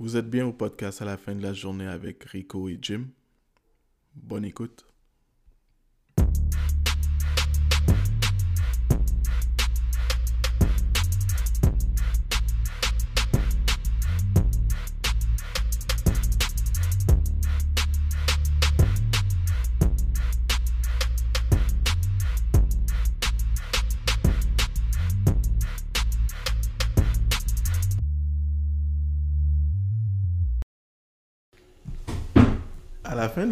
Vous êtes bien au podcast à la fin de la journée avec Rico et Jim. Bonne écoute.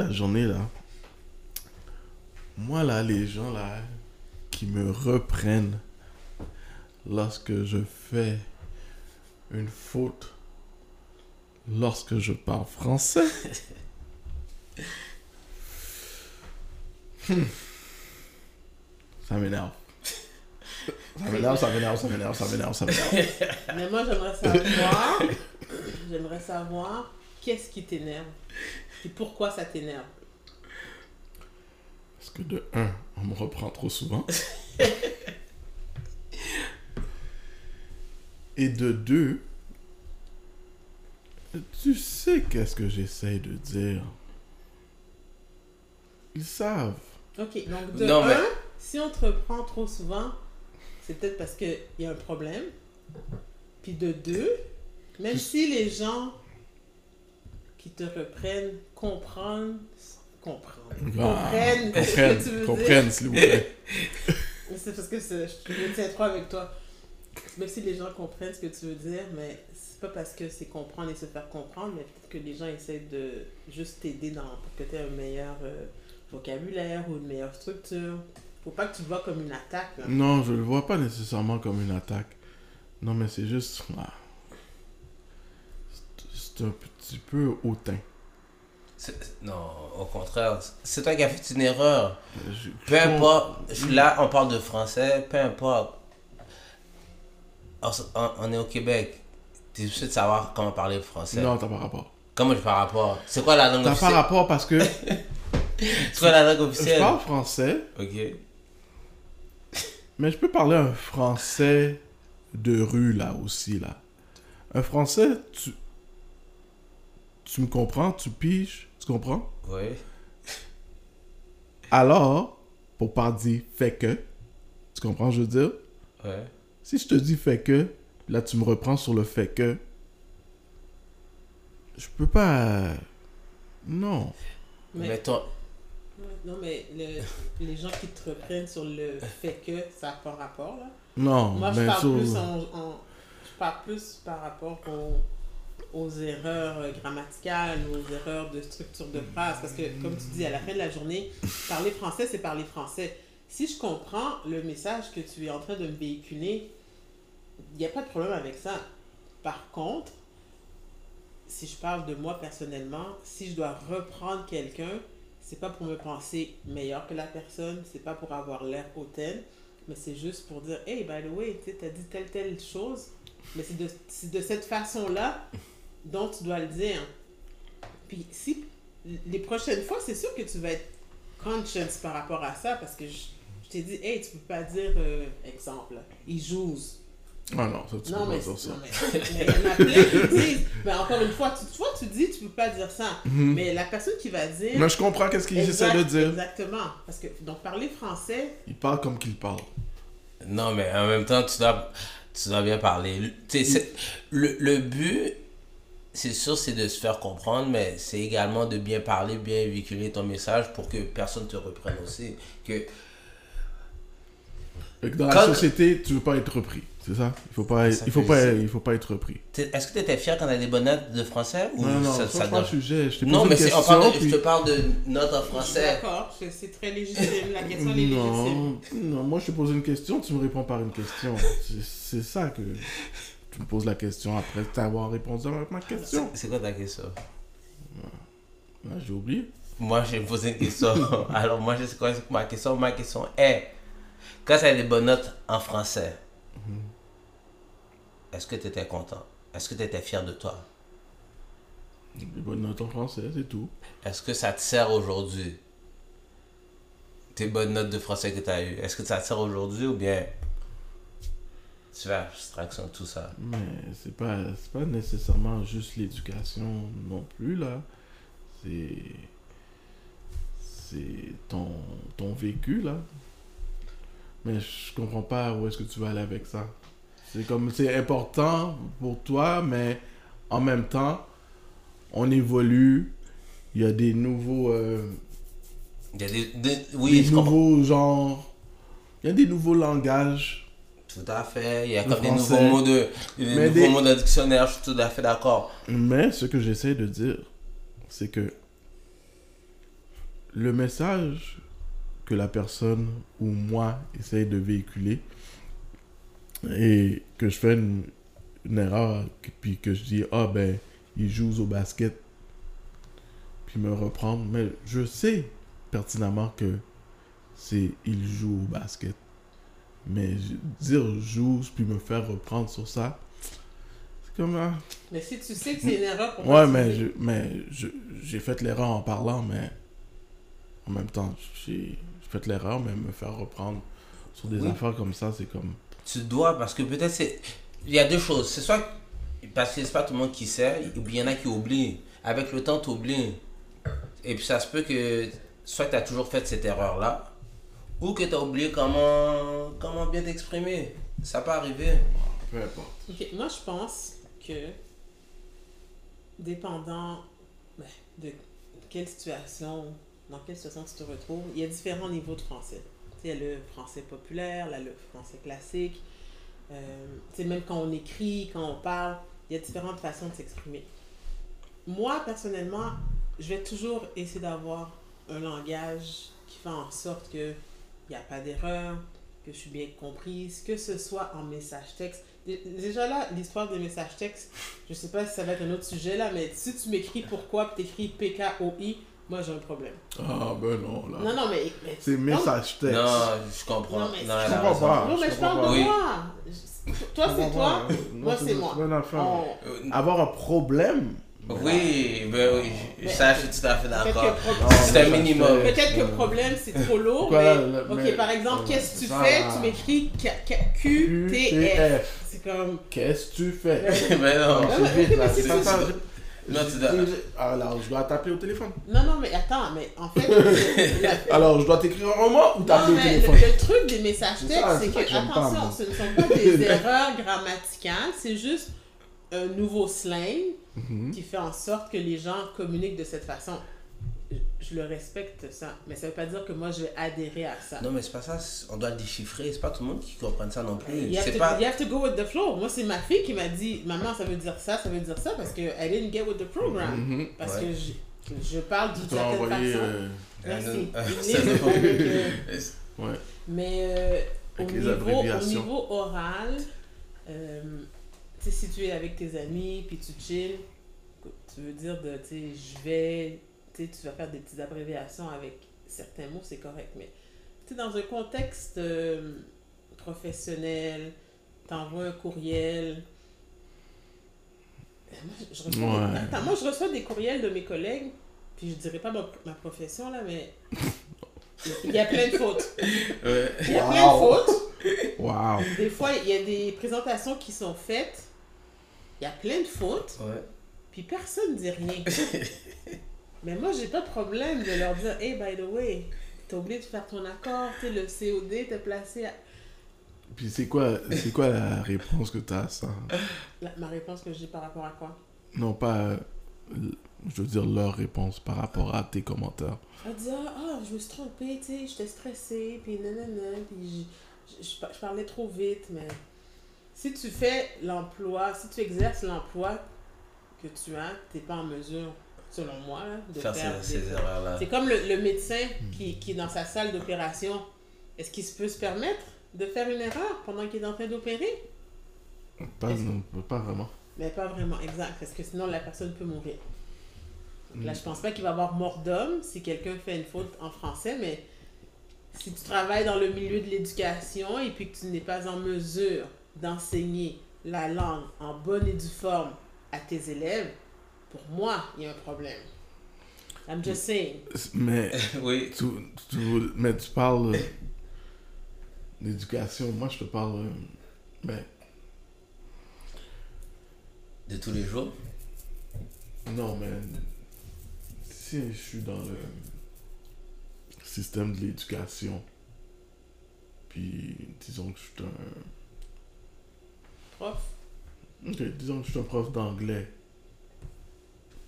La journée, là, moi, là, les gens, là, qui me reprennent lorsque je fais une faute, lorsque je parle français, hmm, ça m'énerve. Ça m'énerve, ça m'énerve, ça m'énerve, ça m'énerve, ça m'énerve. Mais moi, j'aimerais savoir, j'aimerais savoir qu'est-ce qui t'énerve? Et pourquoi ça t'énerve? Parce que de un, on me reprend trop souvent. Et de deux, tu sais qu'est-ce que j'essaye de dire. Ils savent. Ok, donc de Non, un, mais- si on te reprend trop souvent, c'est peut-être parce qu'il y a un problème. Puis de deux, même si les gens qui te reprennent comprennent, comprennent, comprennent ce que tu Comprennent, veux comprennent, s'il vous plaît. C'est parce que c'est- je tiens trop avec toi. Même si les gens comprennent ce que tu veux dire, mais c'est pas parce que c'est comprendre et se faire comprendre, mais peut-être que les gens essaient de juste t'aider dans pour que tu aies un meilleur euh, vocabulaire ou une meilleure structure. Faut pas que tu le vois comme une attaque. là. Non, je le vois pas nécessairement comme une attaque. Non, mais c'est juste. ah, c'est- un petit peu hautain. Non, au contraire. C'est toi qui as fait une erreur. Je- Peu je importe. je- Là, on parle de français. Peu importe. On, est au Québec. T'es obligé de savoir comment parler français. Non, t'as pas rapport. Comment je par rapport? C'est quoi la langue T'as pas officielle? rapport parce que C'est quoi la langue je officielle? parle français, Ok. mais je peux parler un français de rue là aussi là. Un français, tu, tu me comprends, tu piges, tu comprends? Oui. Alors, pour pas dire fait que, tu comprends, je veux dire? Ouais. Si je te dis fait que, là tu me reprends sur le fait que, je peux pas. Non. Mais, Mais toi. non, mais le- les gens qui te reprennent sur le fait que ça n'a pas rapport. Là. Non, Moi, je parle, sur- plus en, en- je parle plus par rapport aux, aux erreurs euh, grammaticales, aux erreurs de structure de phrase. Parce que, comme tu dis, à la fin de la journée, parler français, c'est parler français. Si je comprends le message que tu es en train de me véhiculer, il n'y a pas de problème avec ça. Par contre, si je parle de moi personnellement, si je dois reprendre quelqu'un, c'est pas pour me penser meilleur que la personne, c'est pas pour avoir l'air hautaine, mais c'est juste pour dire Hey, by the way, tu as dit telle, telle chose, mais c'est de, c'est de cette façon-là dont tu dois le dire. Puis si les prochaines fois, c'est sûr que tu vas être conscious par rapport à ça parce que je, je t'ai dit Hey, tu peux pas dire, euh, exemple, il joue. Ah non, ça tu Non peux mais, pas dire ça. non, mais mais il y en a plein qui disent, mais encore une fois, tu, toi tu dis, tu peux pas dire ça. Mhm. Mais la personne qui va dire. Mais je comprends qu'est-ce qu'il essaie de dire. Exactement. Parce que, donc, parler français, Il parle comme qu'il parle. Non, mais en même temps, tu dois, tu dois bien parler. Tu sais, c'est- le, le but, c'est sûr, c'est de se faire comprendre, mais c'est également de bien parler, bien véhiculer ton message pour que personne te reprenne aussi. Que, dans la Quand- société, tu veux pas être repris, c'est ça? Il faut pas, Ça il faut pas, il faut pas être repris. est-ce que tu étais fier quand tu as des bonnes notes de français ou non, non, ça, ça, pas le sujet. Je Non, mais question, parle de- puis- je te parle de notes en je suis français. d'accord, c'est- très légitime. La question est légitime. Non, non, moi je te pose une question, tu me réponds par une question. C'est ça que tu me poses la question après t'avoir répondu à ma question. c'est quoi ta question? J'ai oublié. Moi, j'ai posé une question. Alors, moi, je sais quoi c'est ma question. Ma question est quand tu as des bonnes notes en français, est-ce que tu étais content? Est-ce que tu étais fier de toi? Des bonnes notes en français, c'est tout. Est-ce que ça te sert aujourd'hui? Tes bonnes notes de français que tu as eues, est-ce que ça te sert aujourd'hui ou bien Abstraction de tout ça. Mais c'est pas, c'est pas nécessairement juste l'éducation non plus, là. C'est. C'est ton, ton vécu, là. Mais je comprends pas où est-ce que tu vas aller avec ça. C'est comme. C'est important pour toi, mais en même temps, on évolue. Il y a des nouveaux. euh, Il y a des. des- oui, des comprends. nouveaux genres. Il y a des nouveaux langages. Tout à fait. Il y a comme des nouveaux mots de, des nouveaux des- mots de dictionnaire. Je suis tout à fait d'accord. Mais ce que j'essaie de dire, c'est que le message que la personne ou moi essaye de véhiculer et que je fais une, une erreur puis que je dis ah ben il joue au basket puis me reprendre mais je sais pertinemment que c'est il joue au basket mais dire joue puis me faire reprendre sur ça c'est comme ah, Mais si tu sais que c'est une erreur, pourquoi Ouais, mais je- mais je- j'ai fait l'erreur en parlant, mais en même temps, j'ai j'ai fait l'erreur, mais me faire reprendre sur des Oui. affaires comme ça, c'est comme. Tu dois, parce que peut-être c'est. Il y a deux choses. C'est soit. Parce que c'est pas tout le monde qui sait, ou bien il y en a qui oublient. Avec le temps, tu oublies. Et puis ça se peut que. Soit tu as toujours fait cette erreur-là, ou que tu as oublié comment, comment bien t'exprimer. Ça peut arriver. Peu importe. Ok, Moi, je pense que, dépendant ben, de quelle situation, dans quelle situation tu te retrouves, il y a différents niveaux de français. Tu sais, Il y a le français populaire, là, le français classique. Euh, même quand on écrit, quand on parle, il y a différentes façons de s'exprimer. Moi, personnellement, je vais toujours essayer d'avoir un langage qui fait en sorte que il n'y a pas d'erreur, que je suis bien comprise, que ce soit en message texte. Dé- Déjà là, l'histoire des messages textes, je sais pas si ça va être un autre sujet là, mais si tu m'écris pourquoi, puis t'écris PKOI, moi j'ai un problème. Ah, ben non, là. Non, non, mais. mais C'est message texte. Non, je comprends. Non, mais Non, je comprends pas. Non, mais je je parle de moi. Je- Toi, c'est toi. moi, c'est moi. On- Euh, Avoir un problème. Oui, ben oui, Mais- ça je suis tout à fait d'accord. Non, C'est un minimum. peut-être que euh, problème c'est trop lourd, mais. ok, mais- par exemple, euh, qu'est-ce que tu ça, fais? Tu m'écris QTF. C'est comme. Qu'est-ce que tu fais? Ben non. Non, mais- c'est vite, là, mais c'est pas. Non, tu dois- Alors, je dois t'appeler au téléphone. Non, non, mais attends, mais en fait. le- Alors, je dois t'écrire un roman ou Non, t'appeler au mais téléphone? le, le truc des messages textes, c'est que, que j'aime pas, attention, ce ne sont pas des erreurs grammaticales, c'est juste un nouveau slang Mhm. qui fait en sorte que les gens communiquent de cette façon. Je, je le respecte, ça, mais ça veut pas dire que moi je vais adhérer à ça. Non, mais c'est pas ça, on doit le déchiffrer. C'est pas tout le monde qui comprenne ça non plus. You have, to, pas. you have to go with the flow. Moi, c'est ma fille qui m'a dit Maman, ça veut dire ça, ça veut dire ça, parce que I didn't get with the program. Mhm. Parce Ouais. que je, je parle d'une certaine envoyer. façon. euh, Merci. Euh, euh, Ouais. Mais euh, au, niveau, au niveau oral, euh, sais, si tu es avec tes amis, puis tu chill, tu veux dire de, tu sais, je vais, tu sais, tu vas faire des petites abréviations avec certains mots, c'est correct. Mais tu sais, dans un contexte euh, professionnel, t'envoies un courriel. Euh, Moi, je reçois Ouais. des, attends, moi, je reçois des courriels de mes collègues, puis je dirais pas ma, ma profession, là, mais il y a plein de fautes. Ouais. Il y a plein de Wow. fautes. Des fois, il y a des présentations qui sont faites. Il y a plein de fautes, Ouais. puis personne ne dit rien. Mais moi, j'ai pas de problème de leur dire Hey, by the way, t'as oublié de faire ton accord, sais, le COD t'es placé à. Puis c'est quoi, c'est quoi la réponse que t'as à ça? La- ma réponse que j'ai par rapport à quoi? Non, pas. euh, Je veux dire leur réponse par rapport à tes commentaires. Elle dit Ah, je me suis trompée, tu sais, j'étais stressée, puis nanana, puis je, je, je- je parlais trop vite, mais. Si tu fais l'emploi, si tu exerces l'emploi que tu as, t'es pas en mesure, selon moi, là, de Faire faire, ces, des erreurs-là. C'est comme le, le médecin qui, qui est dans sa salle d'opération. Est-ce qu'il se peut se permettre de faire une erreur pendant qu'il est en train d'opérer? Pas, Est-ce- non, pas vraiment. Mais pas vraiment, exact, parce que sinon la personne peut mourir. Donc là, Mm. je pense pas qu'il va y avoir mort d'homme si quelqu'un fait une faute en français, mais si tu travailles dans le milieu de l'éducation et puis que tu n'es pas en mesure d'enseigner la langue en bonne et due forme à tes élèves, pour moi, il y a un problème. I'm just saying. Mais oui. tu, tu- mais tu parles euh, d'éducation. Moi, je te parle. euh, ben, De tous les jours? Non, mais si je suis dans le système de l'éducation, puis disons que je suis un... Prof. Ok, disons que je suis un prof d'anglais,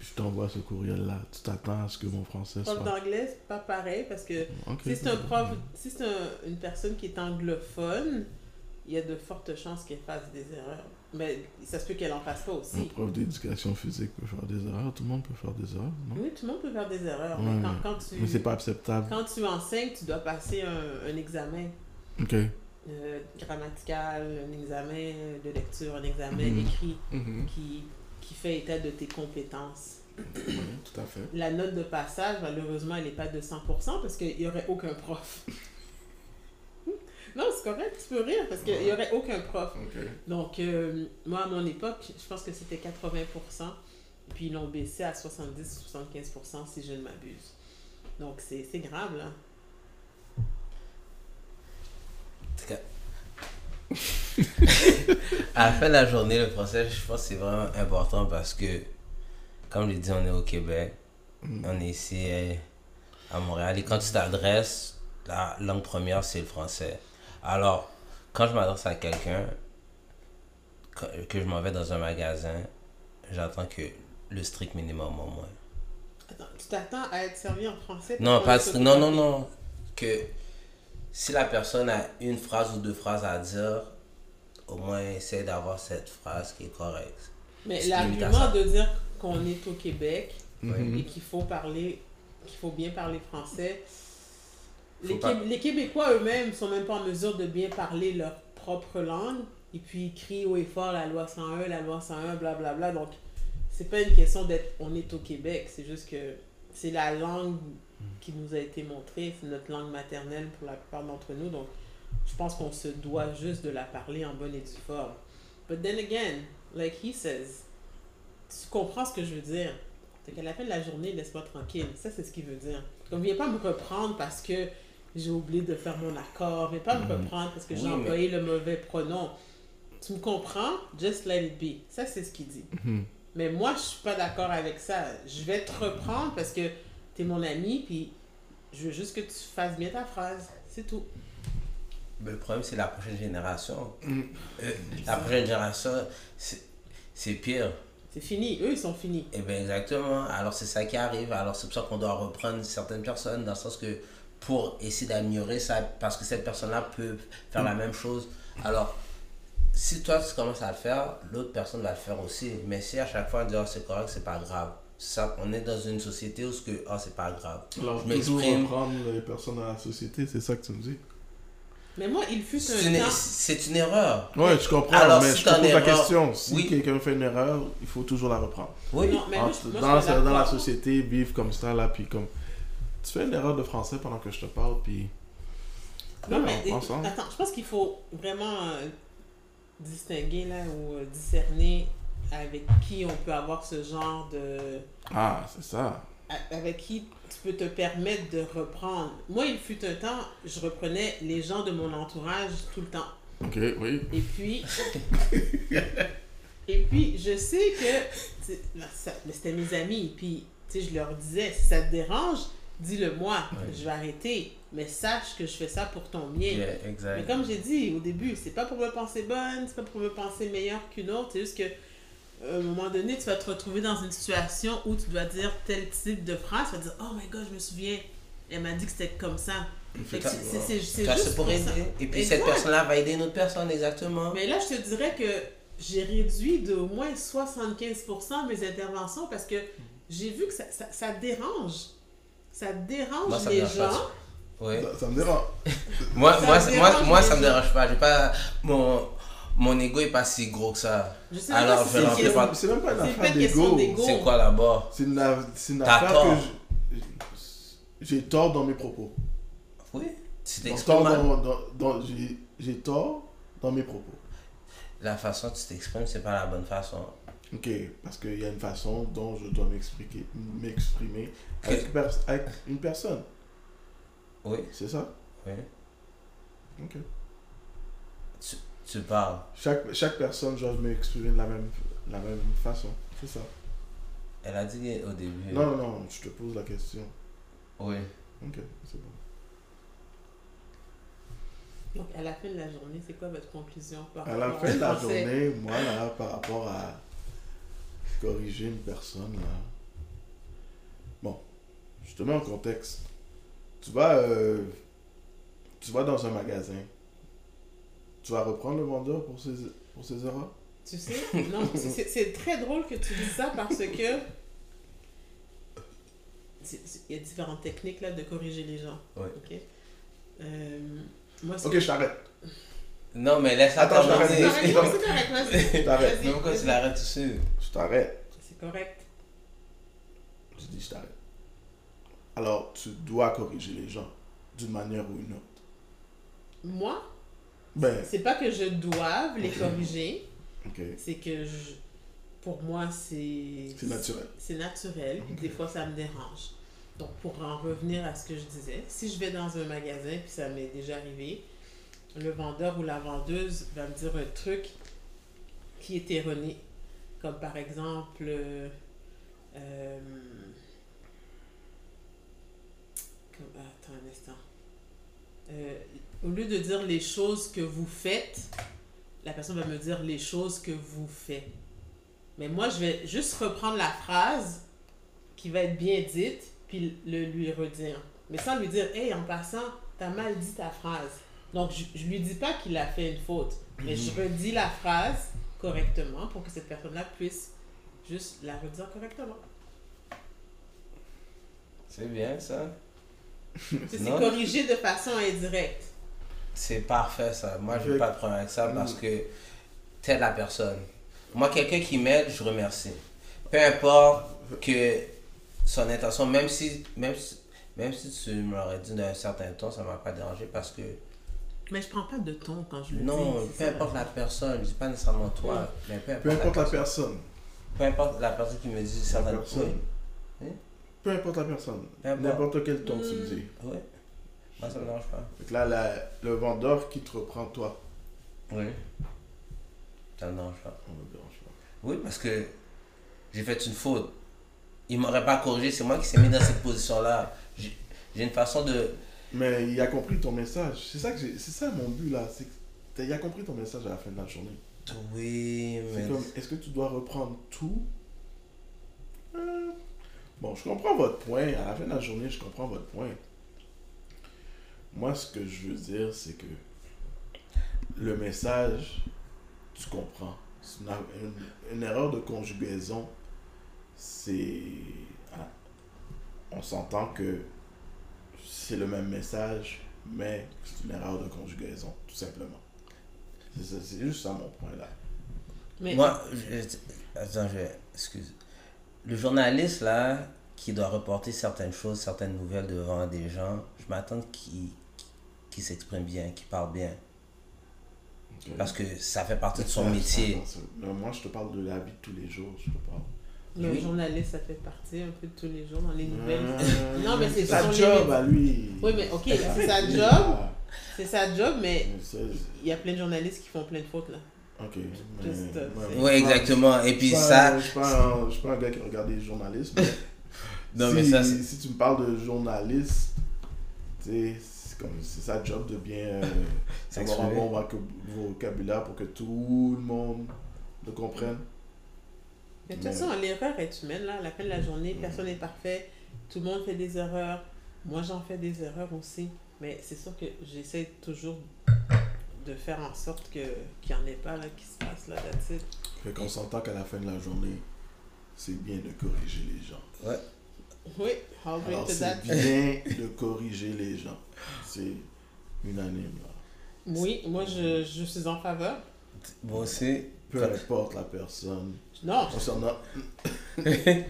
je t'envoie ce courriel-là, tu t'attends à ce que mon français Prof soit... d'anglais, c'est pas pareil parce que si c'est un prof, si c'est un- une personne qui est anglophone, il y a de fortes chances qu'elle fasse des erreurs. Mais ça se peut qu'elle en fasse pas Un aussi. prof d'éducation physique peut faire des erreurs, tout le monde peut faire des erreurs, non? Oui, tout le monde peut faire des erreurs. Ouais, mais quand, quand tu, Mais c'est pas acceptable. quand tu enseignes, tu dois passer un, un examen Ok. Euh, grammatical, un examen de lecture, un examen Mhm. écrit Mhm. qui, qui fait état de tes compétences. Tout à fait. La note de passage, malheureusement, elle n'est pas de 100% parce qu'il n'y aurait aucun prof. non, c'est correct, tu peux rire parce qu'il n'y aurait aucun prof. Donc, euh, moi, à mon époque, je pense que c'était 80%, puis ils l'ont baissé à 70-75% si je ne m'abuse. Donc, c'est c'est grave, là. En tout cas, à la fin de la journée, le français, je pense que c'est vraiment important parce que, comme je dit, on est au Québec, Mm. on est ici euh, à Montréal. Et quand tu t'adresses, la langue première, c'est le français. Alors, quand je m'adresse à quelqu'un, que je m'en vais dans un magasin, j'attends que le strict minimum au moins. Attends, tu t'attends à être servi en français Non, pas, non, non, non. Que si la personne a une phrase ou deux phrases à dire, au moins essaie d'avoir cette phrase qui est correcte. Mais l'argument de dire qu'on est au Québec Mhm. et qu'il faut parler, qu'il faut bien parler français, les, pas- Qué- les Québécois eux-mêmes sont même pas en mesure de bien parler leur propre langue et puis ils crient haut et fort la loi 101, la loi 101, blablabla. Donc, c'est pas une question d'être on est au Québec, c'est juste que c'est la langue qui nous a été montrée, c'est notre langue maternelle pour la plupart d'entre nous. Donc, je pense qu'on se doit juste de la parler en bonne et due forme. But then again, like he says, tu comprends ce que je veux dire. C'est qu'à la fin de la journée, laisse-moi tranquille. Ça, c'est ce qu'il veut dire. Comme, viens pas me reprendre parce que j'ai oublié de faire mon accord. Viens pas me Mhm. reprendre parce que j'ai Oui, mais- employé le mauvais pronom. Tu me comprends? Just let it be. Ça, c'est ce qu'il dit. Mhm. Mais moi, je suis pas d'accord avec ça. Je vais te reprendre parce que tu es mon ami, puis je veux juste que tu fasses bien ta phrase. C'est tout. Mais le problème, c'est la prochaine génération. Mm. Euh, la prochaine génération, c'est pire. C'est fini. Eux, ils sont finis. Et bien exactement. Alors c'est ça qui arrive. Alors c'est pour ça qu'on doit reprendre certaines personnes dans le sens que pour essayer d'améliorer ça, parce que cette personne-là peut faire la même chose. Alors si toi tu commences à le faire, l'autre personne va le faire aussi. Mais si à chaque fois on dit oh, c'est correct, c'est pas grave. Ça, on est dans une société où ce que oh, c'est pas grave. Alors, Je toujours m'exprime. reprendre les personnes dans la société, c'est ça que tu me dis Mais moi, il fut C'est un temps... c'est une erreur. Ouais, je comprends, Alors, mais si je t'en te pose la erreur- question. Si Oui. quelqu'un fait une erreur, il faut toujours la reprendre. Oui. Non, mais moi, je- moi, dans, dans la société, vivre comme ça, là, puis comme... Tu fais une erreur de français pendant que je te parle, puis... Non, Ouais, mais ensemble. attends, je pense qu'il faut vraiment euh, distinguer là ou euh, discerner avec qui on peut avoir ce genre de. Ah, c'est ça. avec qui tu peux te permettre de reprendre. Moi, il fut un temps, je reprenais les gens de mon entourage tout le temps. Ok, oui. Et puis. et puis, je sais que. ça- Mais c'était mes amis. Puis, tu sais, je leur disais, si ça te dérange, dis-le moi. Je vais arrêter. Mais sache que je fais ça pour ton bien. Yeah, Mais comme j'ai dit au début, c'est pas pour me penser bonne, c'est pas pour me penser meilleure qu'une autre, c'est juste que à un moment donné, tu vas te retrouver dans une situation où tu dois dire tel type de phrase, tu vas dire Oh my god, je me souviens, elle m'a dit que c'était comme ça. C'est- juste pour pour aider. ça. Et puis Exact. cette personne-là va aider une autre personne, exactement. Mais là, je te dirais que j'ai réduit d'au moins 75% mes interventions parce que j'ai vu que ça, ça, ça dérange. Ça dérange Moi, ça les pas, gens. Oui. Ça, ça me dérange. Moi, Ça moi, moi, dérange moi, les ça me dérange pas. J'ai pas mon mon ego est pas si gros que ça. Je sais Alors, je c'est pas- même pas une affaire d'ego. d'ego. C'est quoi d'abord C'est une, une affaire tort. que je- j'ai tort dans mes propos. Oui. Tu t'exprimes dans, dans- dans- j'ai, j'ai tort dans mes propos. La façon dont tu t'exprimes, c'est pas la bonne façon. Ok, parce qu'il y a une façon dont je dois m'expliquer, m'exprimer avec une personne. Oui. C'est ça? Oui. Ok. Tu parles. Chaque, chaque personne, je dois m'exprimer de la même, la même façon. C'est ça. Elle a dit au début. Non, non, non, je te pose la question. Oui. Ok, c'est bon. Donc, à la fin de la journée, c'est quoi votre conclusion par À la rapport fin de la français? journée, moi, là, par rapport à corriger une personne, là. Bon, je te mets en contexte. Tu vas, euh, tu vas dans un magasin. Tu vas reprendre le vendeur pour ses, pour ses erreurs? Tu sais, non, c'est- très drôle que tu dises ça parce que il y a différentes techniques là de corriger les gens. Ouais. Ok? Euh, moi, Ok, je t'arrête. Non, mais laisse Attends, je t'arrête. c'est correct, vas-y. Je t'arrête. Mais pourquoi tu l'arrêtes tout seul Je t'arrête. C'est correct. Je dis, je t'arrête. Alors, tu dois corriger les gens d'une manière ou une autre. Moi, Ben, c'est pas que je doive les corriger, c'est que je, pour moi, c'est. C'est naturel. C'est naturel, des fois ça me dérange. Donc pour en revenir à ce que je disais, si je vais dans un magasin, puis ça m'est déjà arrivé, le vendeur ou la vendeuse va me dire un truc qui est erroné. Comme par exemple, euh, euh, comme- attends un instant. Euh, au lieu de dire les choses que vous faites, la personne va me dire les choses que vous faites. Mais moi, je vais juste reprendre la phrase qui va être bien dite, puis le lui redire. Mais sans lui dire, hey, en passant, t'as mal dit ta phrase. Donc, je, je lui dis pas qu'il a fait une faute, mais je redis la phrase correctement pour que cette personne-là puisse juste la redire correctement. C'est bien ça. C'est Non. corriger de façon indirecte. C'est parfait ça. Moi, je n'ai pas de problème avec ça parce Mm. que t'aides la personne. Moi, quelqu'un qui m'aide, je remercie. Peu importe que son intention, même si, même si, même si tu me l'aurais dit d'un certain ton, ça ne m'a pas dérangé parce que Mais je prends pas de ton quand je le non, dis. peu c'est ça. importe la personne, je dis pas nécessairement toi, mais peu importe, Peu importe la personne. personne. Peu importe la personne qui me dit certaines personne. Peu importe la personne. Peu importe. N'importe quel ton tu le dis. Oui. Moi, ça me dérange pas. Que là, la- le vendeur qui te reprend, toi, Oui. Ça me dérange pas. ne dérange pas. Oui, parce que j'ai fait une faute. Il m'aurait pas corrigé, c'est moi qui s'est mis dans cette position-là. J'ai une façon de. Mais il a compris ton message. C'est ça que c'est ça mon but là. C'est il a compris ton message à la fin de la journée. Oui, C'est mais. comme, est-ce que tu dois reprendre tout Euh, Bon, je comprends votre point. À la fin de la journée, je comprends votre point. Moi, ce que je veux dire, c'est que le message, tu comprends. C'est une, une- une erreur de conjugaison, c'est... ah, On s'entend que c'est le même message, mais c'est une erreur de conjugaison, tout simplement. C'est juste ça mon point là. Mais Moi, je- attends, je. Excuse. Le journaliste, là, qui doit reporter certaines choses, certaines nouvelles devant des gens, je m'attends qu'il qu'il s'exprime bien, qu'il parle bien. Parce que ça fait partie de son Ça, métier. ça, moi, je te parle de la vie de tous les jours. Je te parle. le Oui. journaliste, ça fait partie un peu de tous les jours dans les nouvelles. Euh, Non, mais c'est sa les job à lui. Oui, mais ok, c'est sa job. C'est sa job, mais il y a plein de journalistes qui font plein de fautes là. Ok. Just, mais- uh, ouais, pas- exactement. Et je puis ça. Je suis pas, un- je suis pas un gars qui regarde les journalistes. mais Non, si, mais ça, si tu me parles de journaliste, tu sais, c'est comme c'est sa job de bien euh, avoir un bon voc- vocabulaire pour que tout le monde le comprenne. Mais de toute façon, l'erreur est humaine là. À la fin de la journée, personne n'est parfait. Tout le monde fait des erreurs. Moi, j'en fais des erreurs aussi. Mais c'est sûr que j'essaie toujours de faire en sorte que qu'il n'y en ait pas là qui se passe là. That's it. Fait qu'on s'entend qu'à la fin de la journée, c'est bien de corriger les gens. Oui, I'll bring Alors, to c'est that. bien de corriger les gens. C'est unanime, là. Oui, moi, je, je suis en faveur. Moi aussi. Peu importe la personne. Non, Concernant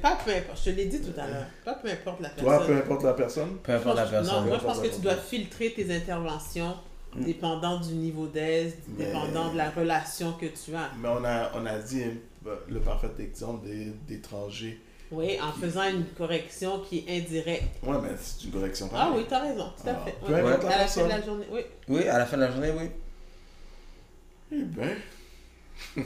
pas peu importe. Je te l'ai dit tout à l'heure. Pas peu importe la personne. toi, peu importe la personne? Peu importe la Non, personne. moi je pense que tu dois filtrer tes interventions. Dépendant du niveau d'aise, Mais- dépendant de la relation que tu as. Mais on a, on a dit euh, le parfait exemple des- d'étrangers. Oui, en faisant une correction qui est indirecte. Ouais, mais c'est une correction. Ah pareille. oui, tu as raison, tout à Ah, fait. ouais. la à la fin de la journée, oui. Oui, à la fin de la journée, oui. Eh ben.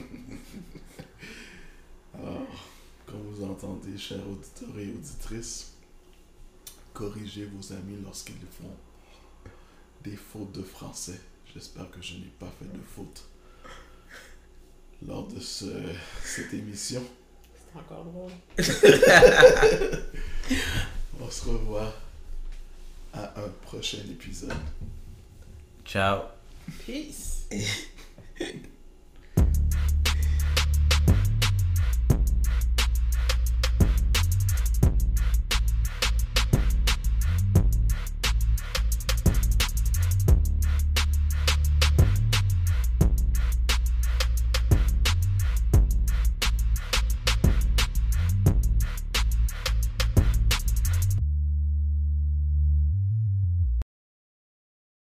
Comme vous entendez, chers auditeurs et auditrices, corrigez vos amis lorsqu'ils font des fautes de français. J'espère que je n'ai pas fait de faute lors de ce, cette émission. C'est encore drôle. On se revoit à un prochain épisode. Ciao. Peace.